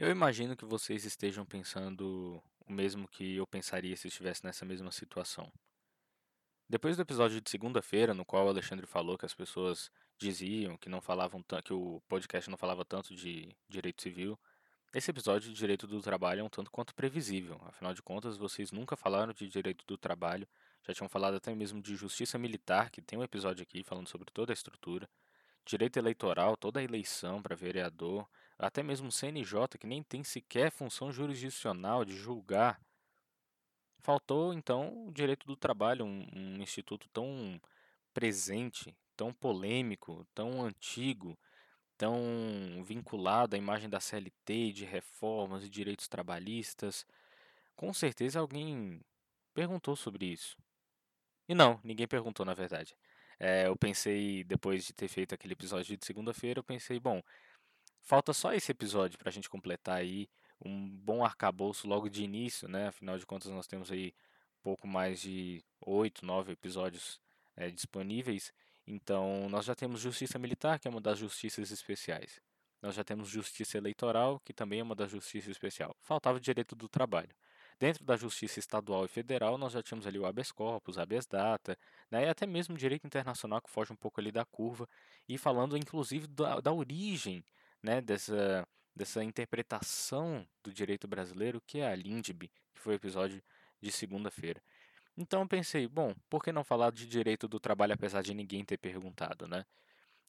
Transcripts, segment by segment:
Eu imagino que vocês estejam pensando o mesmo que eu pensaria se estivesse nessa mesma situação. Depois do episódio de segunda-feira, no qual o Alexandre falou que as pessoas diziam que não falavam que o podcast não falava tanto de direito civil, esse episódio de direito do trabalho é um tanto quanto previsível. Afinal de contas, vocês nunca falaram de direito do trabalho, já tinham falado até mesmo de justiça militar, que tem um episódio aqui falando sobre toda a estrutura direito eleitoral, toda a eleição para vereador, até mesmo o CNJ, que nem tem sequer função jurisdicional de julgar. Faltou, então, o direito do trabalho, um, um instituto tão presente, tão polêmico, tão antigo, tão vinculado à imagem da CLT, de reformas e direitos trabalhistas. Com certeza alguém perguntou sobre isso. E não, ninguém perguntou, na verdade. É, eu pensei, depois de ter feito aquele episódio de segunda-feira, eu pensei, bom, falta só esse episódio para a gente completar aí um bom arcabouço logo de início, né? Afinal de contas, nós temos aí pouco mais de oito, nove episódios é, disponíveis. Então, nós já temos Justiça Militar, que é uma das justiças especiais. Nós já temos Justiça Eleitoral, que também é uma das justiças especiais. Faltava o Direito do Trabalho. Dentro da justiça estadual e federal, nós já tínhamos ali o habeas corpus, habeas data, né, e até mesmo direito internacional que foge um pouco ali da curva, e falando inclusive da, da origem né, dessa, dessa interpretação do direito brasileiro, que é a LINDB, que foi o episódio de segunda-feira. Então eu pensei, bom, por que não falar de direito do trabalho apesar de ninguém ter perguntado, né?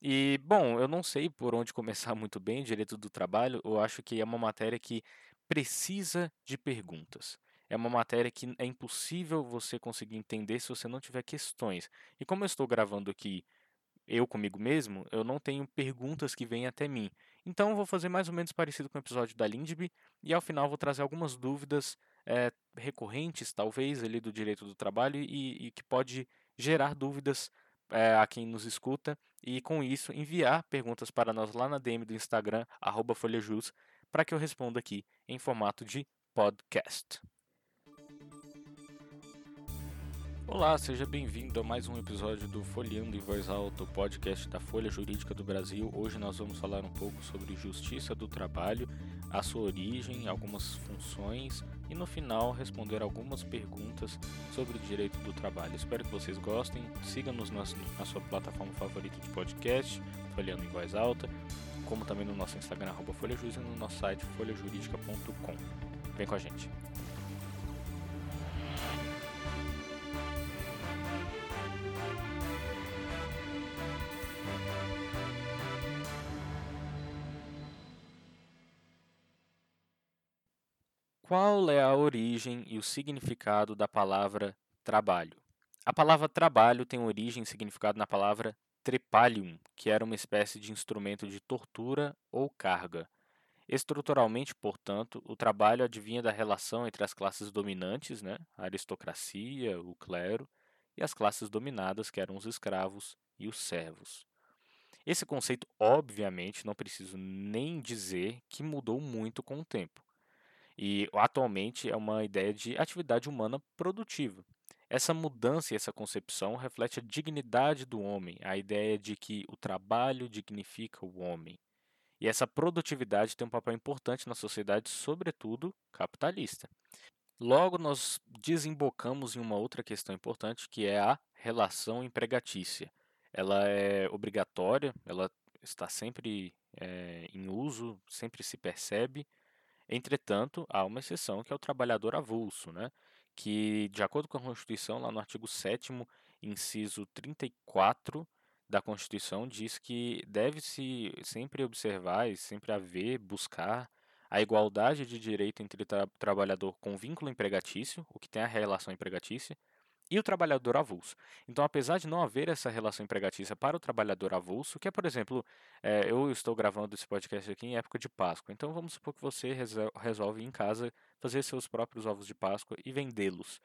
E, bom, eu não sei por onde começar muito bem direito do trabalho, eu acho que é uma matéria que precisa de perguntas. É uma matéria que é impossível você conseguir entender se você não tiver questões. E como eu estou gravando aqui eu comigo mesmo, eu não tenho perguntas que vêm até mim. Então vou fazer mais ou menos parecido com o episódio da Lindby e ao final vou trazer algumas dúvidas é, recorrentes, talvez, ali do direito do trabalho e, e que pode gerar dúvidas é, a quem nos escuta e com isso enviar perguntas para nós lá na DM do Instagram, folhajus, para que eu responda aqui em formato de podcast. Olá, seja bem-vindo a mais um episódio do Folheando em Voz Alta, o podcast da Folha Jurídica do Brasil. Hoje nós vamos falar um pouco sobre justiça do trabalho, a sua origem, algumas funções e no final responder algumas perguntas sobre o direito do trabalho. Espero que vocês gostem. Siga-nos na, sua plataforma favorita de podcast, Folheando em Voz Alta como também no nosso Instagram, arroba e no nosso site folhajurídica.com. Vem com a gente. Qual é a origem e o significado da palavra trabalho? A palavra trabalho tem origem e significado na palavra trepalium, que era uma espécie de instrumento de tortura ou carga. Estruturalmente, portanto, o trabalho advinha da relação entre as classes dominantes, né, a aristocracia, o clero, e as classes dominadas, que eram os escravos e os servos. Esse conceito, obviamente, não preciso nem dizer que mudou muito com o tempo. E atualmente é uma ideia de atividade humana produtiva, essa mudança e essa concepção reflete a dignidade do homem, a ideia de que o trabalho dignifica o homem. E essa produtividade tem um papel importante na sociedade, sobretudo capitalista. Logo, nós desembocamos em uma outra questão importante, que é a relação empregatícia. Ela é obrigatória, ela está sempre é, em uso, sempre se percebe. Entretanto, há uma exceção que é o trabalhador avulso, né? que, de acordo com a Constituição, lá no artigo 7, inciso 34 da Constituição, diz que deve-se sempre observar e sempre haver, buscar a igualdade de direito entre tra trabalhador com vínculo empregatício, o que tem a relação empregatícia, e o trabalhador avulso. Então, apesar de não haver essa relação empregatícia para o trabalhador avulso, que é, por exemplo, é, eu estou gravando esse podcast aqui em época de Páscoa, então vamos supor que você resolve em casa fazer seus próprios ovos de Páscoa e vendê-los.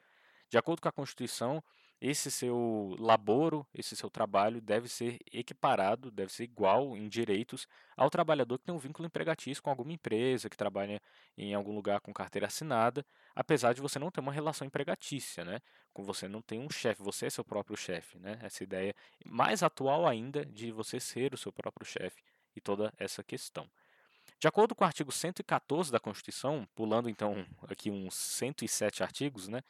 De acordo com a Constituição, esse seu laboro, esse seu trabalho deve ser equiparado, deve ser igual em direitos ao trabalhador que tem um vínculo empregatício com alguma empresa, que trabalha em algum lugar com carteira assinada, apesar de você não ter uma relação empregatícia, né? Com você não tem um chefe, você é seu próprio chefe, né? Essa ideia mais atual ainda de você ser o seu próprio chefe e toda essa questão. De acordo com o artigo 114 da Constituição, pulando então aqui uns 107 artigos, né,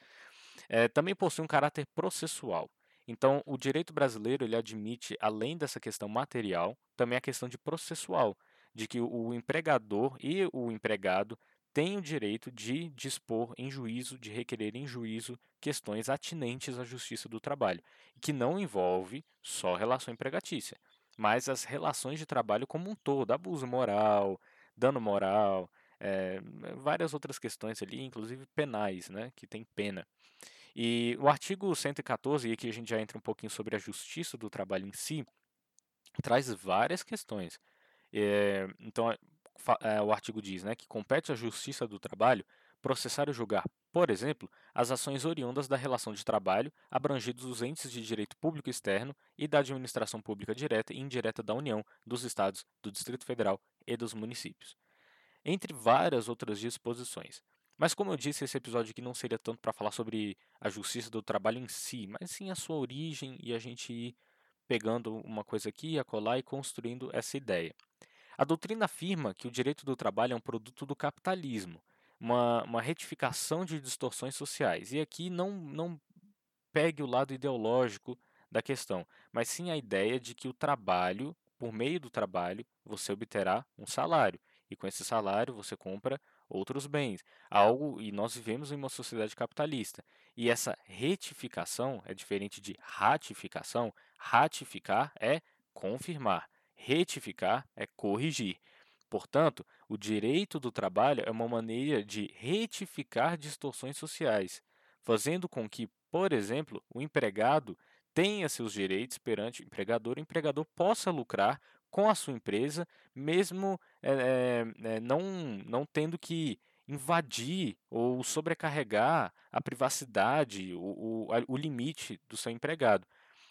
é, também possui um caráter processual. Então, o direito brasileiro ele admite, além dessa questão material, também a questão de processual, de que o empregador e o empregado têm o direito de dispor em juízo, de requerer em juízo questões atinentes à justiça do trabalho, que não envolve só relação empregatícia, mas as relações de trabalho como um todo, abuso moral, dano moral, é, várias outras questões ali, inclusive penais, né, que tem pena. E o artigo 114, e aqui a gente já entra um pouquinho sobre a justiça do trabalho em si, traz várias questões. É, então, é, o artigo diz né, que compete à justiça do trabalho processar e julgar, por exemplo, as ações oriundas da relação de trabalho abrangidos os entes de direito público externo e da administração pública direta e indireta da União, dos Estados, do Distrito Federal e dos municípios. Entre várias outras disposições. Mas como eu disse, esse episódio aqui não seria tanto para falar sobre a justiça do trabalho em si, mas sim a sua origem e a gente ir pegando uma coisa aqui, a colar e construindo essa ideia. A doutrina afirma que o direito do trabalho é um produto do capitalismo, uma, uma retificação de distorções sociais. E aqui não, não pegue o lado ideológico da questão, mas sim a ideia de que o trabalho, por meio do trabalho, você obterá um salário. E com esse salário você compra outros bens. Algo e nós vivemos em uma sociedade capitalista. E essa retificação é diferente de ratificação. Ratificar é confirmar, retificar é corrigir. Portanto, o direito do trabalho é uma maneira de retificar distorções sociais, fazendo com que, por exemplo, o empregado tenha seus direitos perante o empregador, o empregador possa lucrar com a sua empresa, mesmo é, é, não, não tendo que invadir ou sobrecarregar a privacidade, o, o, o limite do seu empregado.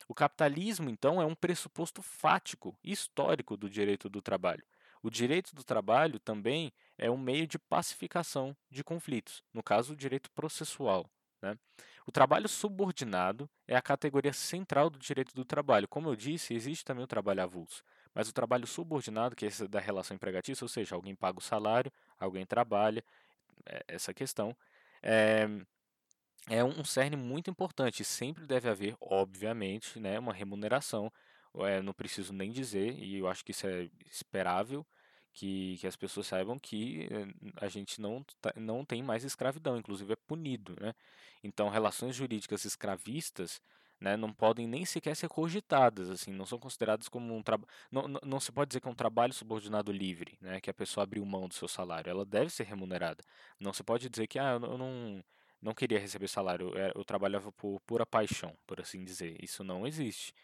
O capitalismo, então, é um pressuposto fático, histórico do direito do trabalho. O direito do trabalho também é um meio de pacificação de conflitos, no caso, o direito processual. Né? O trabalho subordinado é a categoria central do direito do trabalho. Como eu disse, existe também o trabalho avulso. Mas o trabalho subordinado, que é esse da relação empregatícia, ou seja, alguém paga o salário, alguém trabalha, é essa questão, é, é um cerne muito importante. Sempre deve haver, obviamente, né, uma remuneração. É, não preciso nem dizer, e eu acho que isso é esperável, que, que as pessoas saibam que eh, a gente não, tá, não tem mais escravidão, inclusive é punido. Né? Então, relações jurídicas escravistas né, não podem nem sequer ser cogitadas, assim, não são consideradas como um trabalho. Não, não, não, se pode dizer que é um trabalho subordinado livre, né, que a pessoa abriu mão do seu salário. Ela deve ser remunerada. Não se pode dizer que ah, eu não, não queria receber salário, eu, eu trabalhava por pura paixão, por assim dizer. Isso não existe.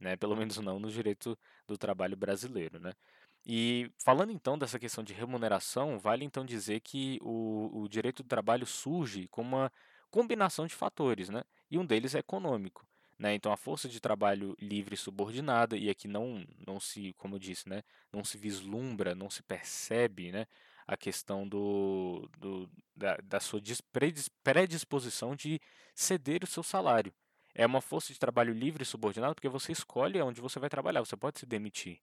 Né, pelo menos não no direito do trabalho brasileiro. Né? E falando então dessa questão de remuneração, vale então dizer que o, o direito do trabalho surge como uma combinação de fatores, né? e um deles é econômico. Né? Então, a força de trabalho livre subordinada, e aqui não, não se, como eu disse, né? não se vislumbra, não se percebe né? a questão do, do, da, da sua predisposição de ceder o seu salário. É uma força de trabalho livre subordinada porque você escolhe onde você vai trabalhar, você pode se demitir.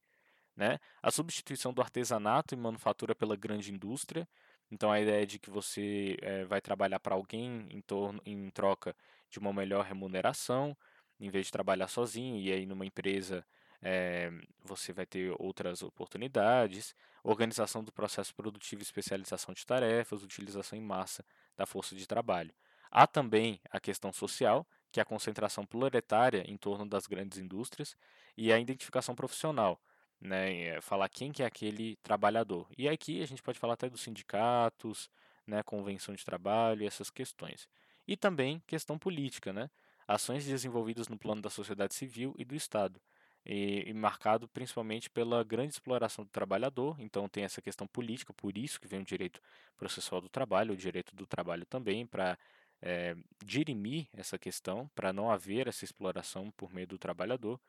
Né? A substituição do artesanato e manufatura pela grande indústria. Então, a ideia é de que você é, vai trabalhar para alguém em, torno, em troca de uma melhor remuneração em vez de trabalhar sozinho e aí numa empresa é, você vai ter outras oportunidades, organização do processo produtivo, especialização de tarefas, utilização em massa da força de trabalho. Há também a questão social, que é a concentração proletária em torno das grandes indústrias, e a identificação profissional, né, eh, falar quem que é aquele trabalhador. E aqui a gente pode falar até dos sindicatos, né, convenção de trabalho, essas questões. E também questão política, né? Ações desenvolvidas no plano da sociedade civil e do Estado, e, e, marcado principalmente pela grande exploração do trabalhador, então tem essa questão política, por isso que vem o direito processual do trabalho, o direito do trabalho também, para é, dirimir essa questão, para não haver essa exploração por meio do trabalhador,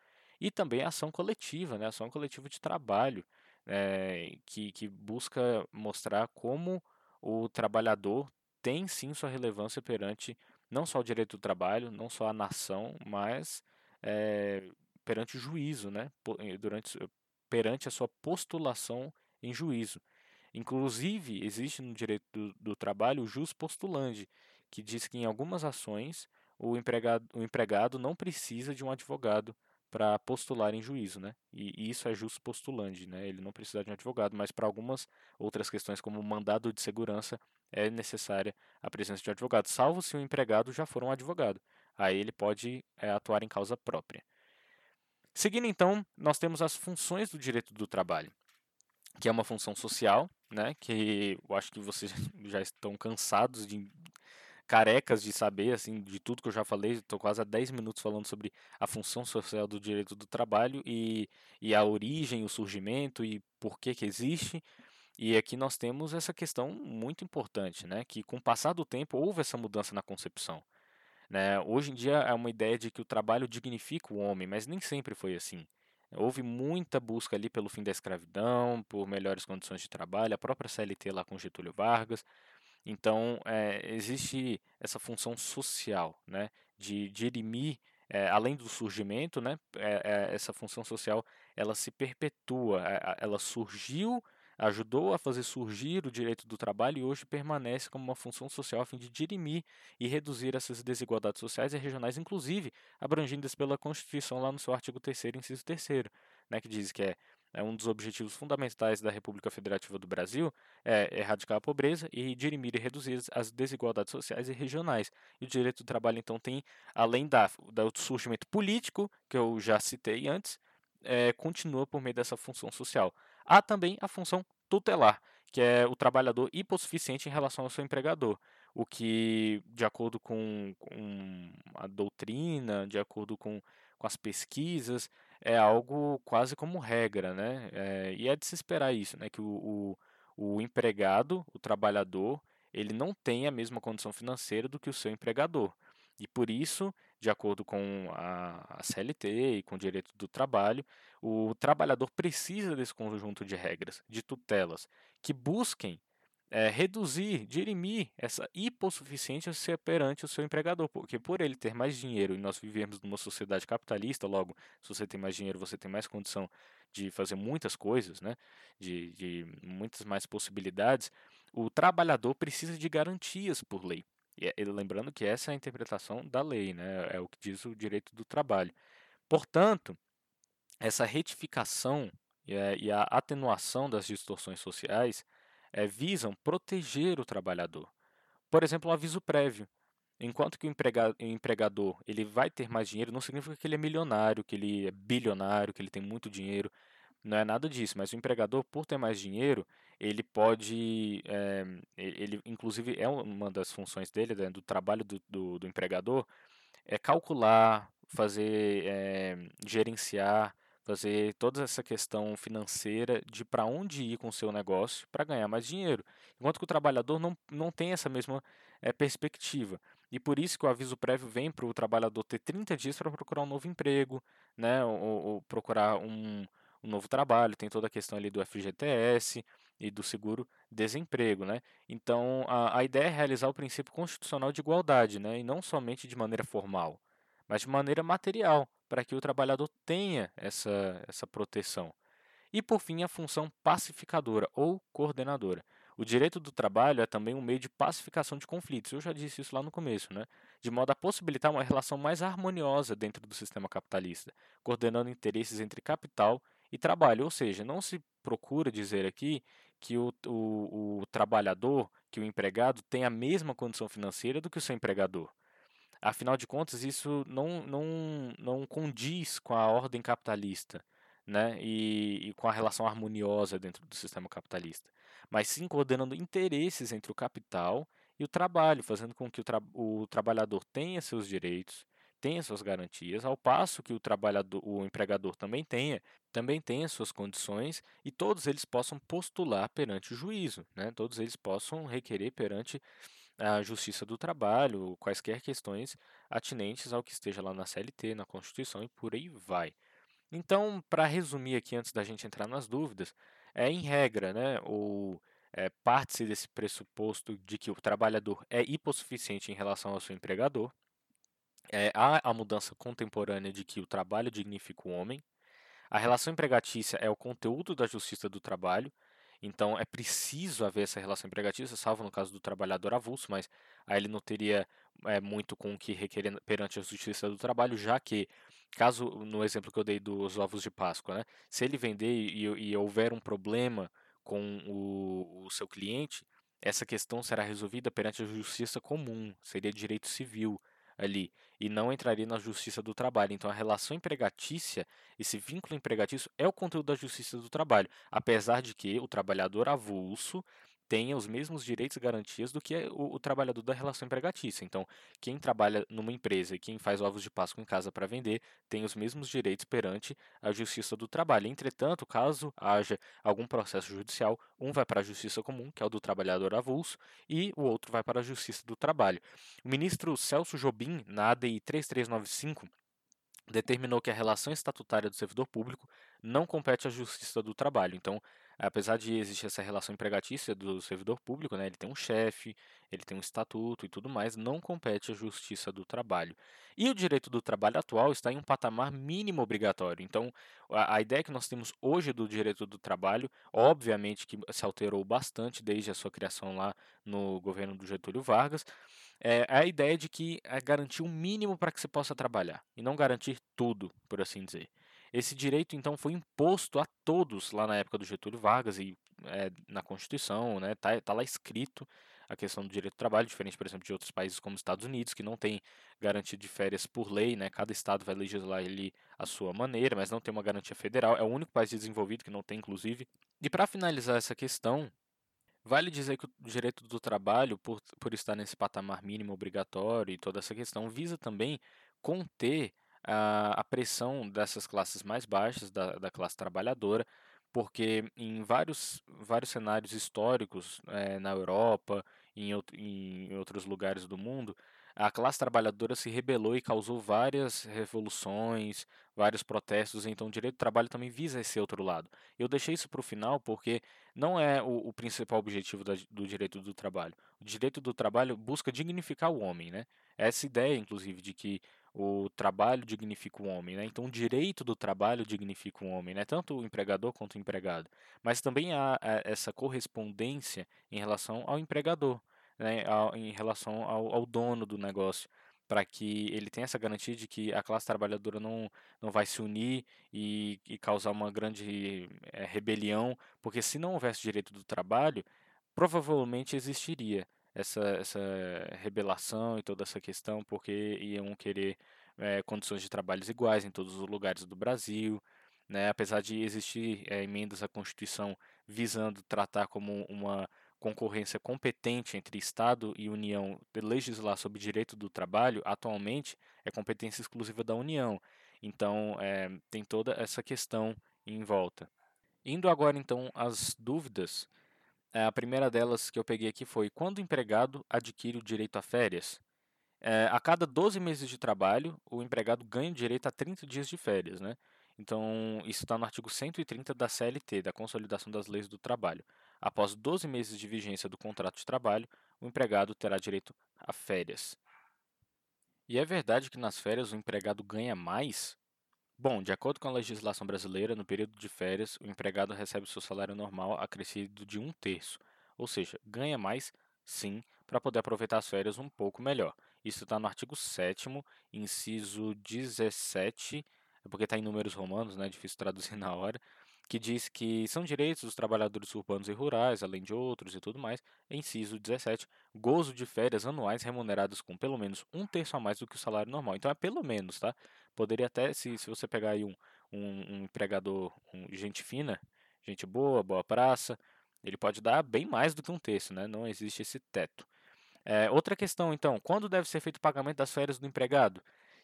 e também a ação coletiva, né, a ação coletiva de trabalho, é, que, que busca mostrar como o trabalhador tem sim sua relevância perante não só o direito do trabalho, não só a nação, mas é, perante o juízo, né? Eh, durante, perante a sua postulação em juízo. Inclusive, existe no direito do, do trabalho o jus postulandi, que diz que em algumas ações o empregado, o empregado não precisa de um advogado para postular em juízo, né? E, e, isso é jus postulandi, né? Ele não precisa de um advogado, mas para algumas outras questões, como mandado de segurança, é necessária a presença de advogado, salvo se o empregado já for um advogado. Aí ele pode é, atuar em causa própria. Seguindo então, nós temos as funções do direito do trabalho, que é uma função social, né? Que eu acho que vocês já estão cansados de carecas de saber, assim, de tudo que eu já falei, estou quase há 10 minutos falando sobre a função social do direito do trabalho e, e a origem, o surgimento e por que que existe. E aqui nós temos essa questão muito importante, né, que com o passar do tempo houve essa mudança na concepção. Né? Hoje em dia é uma ideia de que o trabalho dignifica o homem, mas nem sempre foi assim. Houve muita busca ali pelo fim da escravidão, por melhores condições de trabalho, a própria CLT lá com Getúlio Vargas, então, é, existe essa função social, né, de dirimir, é, além do surgimento, né, é, essa função social, ela se perpetua, ela surgiu, ajudou a fazer surgir o direito do trabalho e hoje permanece como uma função social a fim de dirimir e reduzir essas desigualdades sociais e regionais, inclusive abrangidas pela Constituição lá no seu artigo 3 inciso 3 né, que diz que é é um dos objetivos fundamentais da República Federativa do Brasil é erradicar a pobreza e dirimir e reduzir as desigualdades sociais e regionais. E o direito do trabalho, então, tem, além da, do surgimento político, que eu já citei antes, é, continua por meio dessa função social. Há também a função tutelar, que é o trabalhador hipossuficiente em relação ao seu empregador, o que, de acordo com, com a doutrina, de acordo com, com as pesquisas, é algo quase como regra, né? É, e é de se esperar isso, né? Que o, o, o empregado, o trabalhador, ele não tem a mesma condição financeira do que o seu empregador. E por isso, de acordo com a, CLT e com o direito do trabalho, o trabalhador precisa desse conjunto de regras, de tutelas, que busquem é, reduzir, dirimir essa hipossuficiência perante o seu empregador, porque por ele ter mais dinheiro e nós vivemos numa sociedade capitalista, logo, se você tem mais dinheiro, você tem mais condição de fazer muitas coisas, né? de, de muitas mais possibilidades, o trabalhador precisa de garantias por lei. E é, lembrando que essa é a interpretação da lei, né? é o que diz o direito do trabalho. Portanto, essa retificação e a, e atenuação das distorções sociais é, visam proteger o trabalhador. Por exemplo, um aviso prévio. Enquanto que o empregador ele vai ter mais dinheiro, não significa que ele é milionário, que ele é bilionário, que ele tem muito dinheiro. Não é nada disso, mas o empregador, por ter mais dinheiro, ele pode, é, ele inclusive é uma das funções dele, né, do trabalho do, do, do, empregador, é calcular, fazer, é, gerenciar, fazer toda essa questão financeira de para onde ir com o seu negócio para ganhar mais dinheiro. Enquanto que o trabalhador não, não tem essa mesma é, perspectiva. E por isso que o aviso prévio vem para o trabalhador ter 30 dias para procurar um novo emprego, né, ou, ou procurar um, um, novo trabalho. Tem toda a questão ali do FGTS e do seguro desemprego, né? Então a, a ideia é realizar o princípio constitucional de igualdade, né, e não somente de maneira formal, mas de maneira material, para que o trabalhador tenha essa, essa proteção. E, por fim, a função pacificadora ou coordenadora. O direito do trabalho é também um meio de pacificação de conflitos. Eu já disse isso lá no começo, né? De modo a possibilitar uma relação mais harmoniosa dentro do sistema capitalista, coordenando interesses entre capital e trabalho. Ou seja, não se procura dizer aqui que o, o, o trabalhador, que o empregado, tem a mesma condição financeira do que o seu empregador. Afinal de contas, isso não, não, não condiz com a ordem capitalista né? e, e com a relação harmoniosa dentro do sistema capitalista, mas sim coordenando interesses entre o capital e o trabalho, fazendo com que o, tra o trabalhador tenha seus direitos, tenha suas garantias, ao passo que o trabalhador, o empregador também tenha, também tenha suas condições e todos eles possam postular perante o juízo, né? Todos eles possam requerer perante a Justiça do Trabalho, quaisquer questões atinentes ao que esteja lá na CLT, na Constituição e por aí vai. Então, para resumir aqui, antes da gente entrar nas dúvidas, é em regra, né, ou é, parte-se desse pressuposto de que o trabalhador é hipossuficiente em relação ao seu empregador, é, há a mudança contemporânea de que o trabalho dignifica o homem, a relação empregatícia é o conteúdo da justiça do trabalho, Então é preciso haver essa relação empregatícia, salvo no caso do trabalhador avulso, mas aí ele não teria é, muito com o que requerer perante a justiça do trabalho, já que, caso, no exemplo que eu dei dos ovos de Páscoa, né, se ele vender e, e houver um problema com o, o seu cliente, essa questão será resolvida perante a justiça comum, seria direito civil ali, e não entraria na justiça do trabalho. Então, a relação empregatícia, esse vínculo empregatício, é o conteúdo da justiça do trabalho, apesar de que o trabalhador avulso tenha os mesmos direitos e garantias do que o, o, trabalhador da relação empregatícia. Então, quem trabalha numa empresa e quem faz ovos de Páscoa em casa para vender tem os mesmos direitos perante a Justiça do Trabalho. Entretanto, caso haja algum processo judicial, um vai para a Justiça Comum, que é o do trabalhador avulso, e o outro vai para a Justiça do Trabalho. O ministro Celso Jobim, na ADI 3395, determinou que a relação estatutária do servidor público não compete à Justiça do Trabalho. Então, apesar de existir essa relação empregatícia do servidor público, né, ele tem um chefe, ele tem um estatuto e tudo mais, não compete à justiça do trabalho. E o direito do trabalho atual está em um patamar mínimo obrigatório. Então, a, a ideia que nós temos hoje do direito do trabalho, obviamente que se alterou bastante desde a sua criação lá no governo do Getúlio Vargas, é a ideia de que é garantir um mínimo para que se possa trabalhar e não garantir tudo, por assim dizer. Esse direito, então, foi imposto a todos lá na época do Getúlio Vargas e é, na Constituição, né? Tá, tá lá escrito a questão do direito do trabalho, diferente, por exemplo, de outros países como os Estados Unidos, que não tem garantia de férias por lei, né? Cada estado vai legislar ali a sua maneira, mas não tem uma garantia federal. É o único país desenvolvido que não tem, inclusive. E para finalizar essa questão, vale dizer que o direito do trabalho, por, por estar nesse patamar mínimo obrigatório e toda essa questão, visa também conter a, pressão dessas classes mais baixas, da, da classe trabalhadora, porque em vários, vários cenários históricos é, na Europa e em, em outros lugares do mundo, a classe trabalhadora se rebelou e causou várias revoluções, vários protestos, então o direito do trabalho também visa esse outro lado. Eu deixei isso para o final porque não é o, o principal objetivo da, do direito do trabalho. O direito do trabalho busca dignificar o homem, né? Essa ideia, inclusive, de que o trabalho dignifica o homem, né? Então o direito do trabalho dignifica o homem, né? Tanto o empregador quanto o empregado. Mas também há essa correspondência em relação ao empregador, né? em relação ao, ao dono do negócio para que ele tenha essa garantia de que a classe trabalhadora não, não vai se unir e, e causar uma grande é, rebelião, porque se não houvesse direito do trabalho, provavelmente existiria essa, essa rebelação e toda essa questão, porque iam querer é, condições de trabalhos iguais em todos os lugares do Brasil, né? apesar de existir é, emendas à Constituição visando tratar como uma concorrência competente entre Estado e União de legislar sobre direito do trabalho, atualmente é competência exclusiva da União. Então, é, tem toda essa questão em volta. Indo agora então às dúvidas, a primeira delas que eu peguei aqui foi: quando o empregado adquire o direito a férias? É, a cada 12 meses de trabalho, o empregado ganha o direito a 30 dias de férias, né? Então, isso está no artigo 130 da CLT, da Consolidação das Leis do Trabalho. Após 12 meses de vigência do contrato de trabalho, o empregado terá direito a férias. E é verdade que nas férias o empregado ganha mais? Bom, de acordo com a legislação brasileira, no período de férias, o empregado recebe seu salário normal acrescido de um terço, ou seja, ganha mais, sim, para poder aproveitar as férias um pouco melhor. Isso está no artigo 7, inciso 17, é porque está em números romanos, né? Difícil traduzir na hora que diz que são direitos dos trabalhadores urbanos e rurais, além de outros e tudo mais. Inciso 17, gozo de férias anuais remuneradas com pelo menos um terço a mais do que o salário normal. Então é pelo menos, tá? Poderia até, se, se você pegar aí um, um, um empregador, um, gente fina, gente boa, boa praça, ele pode dar bem mais do que um terço, né? Não existe esse teto. É, outra questão, então, quando deve ser feito o pagamento das férias do empregado?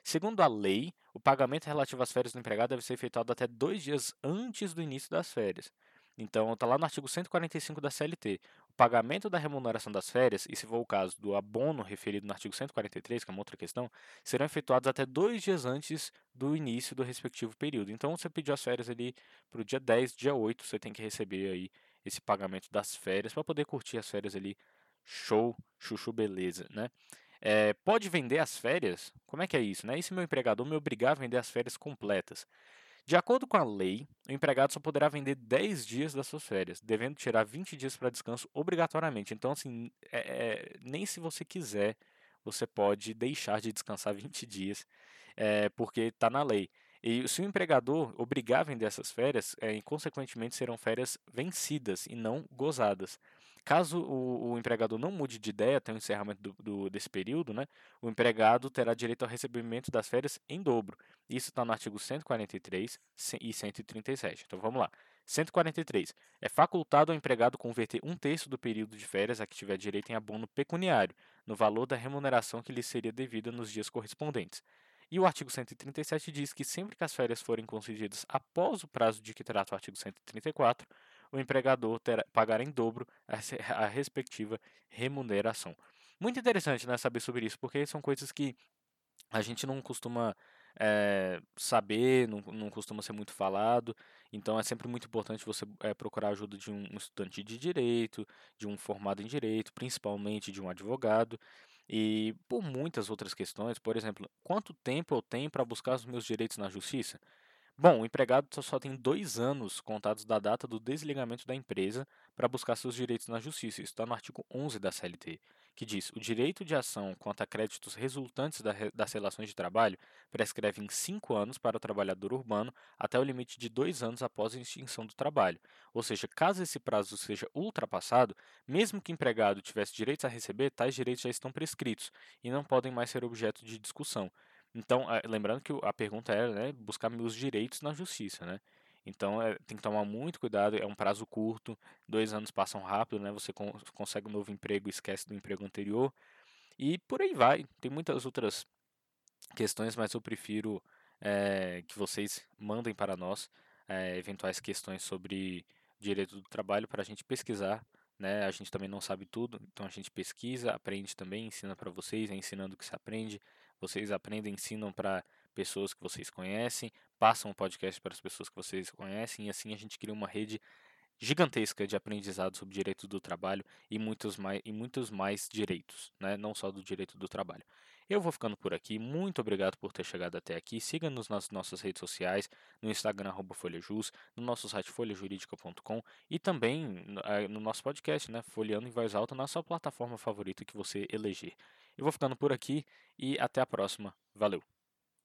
Segundo a lei, o pagamento relativo às férias do empregado deve ser efetuado até dois dias antes do início das férias. Então, está lá no artigo 145 da CLT. O pagamento da remuneração das férias, e se for o caso do abono referido no artigo 143, que é uma outra questão, serão efetuados até dois dias antes do início do respectivo período. Então, você pediu as férias ali para o dia 10, dia 8, você tem que receber aí esse pagamento das férias para poder curtir as férias ali. Show, chuchu, beleza, né? É, pode vender as férias? Como é que é isso? Né? E se meu empregador me obrigar a vender as férias completas? De acordo com a lei, o empregado só poderá vender 10 dias das suas férias, devendo tirar 20 dias para descanso obrigatoriamente. Então, assim, é, é, nem se você quiser, você pode deixar de descansar 20 dias, é, porque está na lei. E se o empregador obrigar a vender essas férias, é, consequentemente serão férias vencidas e não gozadas. Caso o, o, empregador não mude de ideia até o encerramento do, do, desse período, né, o empregado terá direito ao recebimento das férias em dobro. Isso está no artigo 143 e 137. Então vamos lá. 143. É facultado ao empregado converter um terço do período de férias a que tiver direito em abono pecuniário, no valor da remuneração que lhe seria devida nos dias correspondentes. E o artigo 137 diz que sempre que as férias forem concedidas após o prazo de que trata o artigo 134, o empregador terá, pagará em dobro a, a respectiva remuneração. Muito interessante né, saber sobre isso, porque são coisas que a gente não costuma é, saber, não, não costuma ser muito falado, então é sempre muito importante você é, procurar a ajuda de um estudante de direito, de um formado em direito, principalmente de um advogado, e por muitas outras questões, por exemplo, quanto tempo eu tenho para buscar os meus direitos na justiça? Bom, o empregado só tem dois anos contados da data do desligamento da empresa para buscar seus direitos na justiça. Isso está no artigo 11 da CLT, que diz: o direito de ação quanto a créditos resultantes das relações de trabalho prescreve em cinco anos para o trabalhador urbano até o limite de dois anos após a extinção do trabalho. Ou seja, caso esse prazo seja ultrapassado, mesmo que o empregado tivesse direitos a receber, tais direitos já estão prescritos e não podem mais ser objeto de discussão. Então, eh, lembrando que a pergunta era né, buscar meus direitos na justiça, né? Então, é, tem que tomar muito cuidado, é um prazo curto, dois anos passam rápido, né? Você con consegue um novo emprego, esquece do emprego anterior, e por aí vai. Tem muitas outras questões, mas eu prefiro é, que vocês mandem para nós é, eventuais questões sobre direito do trabalho para a gente pesquisar, né? A gente também não sabe tudo, então a gente pesquisa, aprende também, ensina para vocês, é ensinando que se aprende. Vocês aprendem, ensinam para pessoas que vocês conhecem, passam o podcast para as pessoas que vocês conhecem e assim a gente cria uma rede gigantesca de aprendizado sobre direitos do trabalho e muitos mais, e muitos mais direitos, né? não só do direito do trabalho. Eu vou ficando por aqui. Muito obrigado por ter chegado até aqui. Siga-nos nas nossas redes sociais, no Instagram, FolhaJus, no nosso site folhajuridica.com e também eh, no nosso podcast, né? Folheando em Voz Alta, na sua plataforma favorita que você eleger. Eu vou ficando por aqui e até a próxima. Valeu!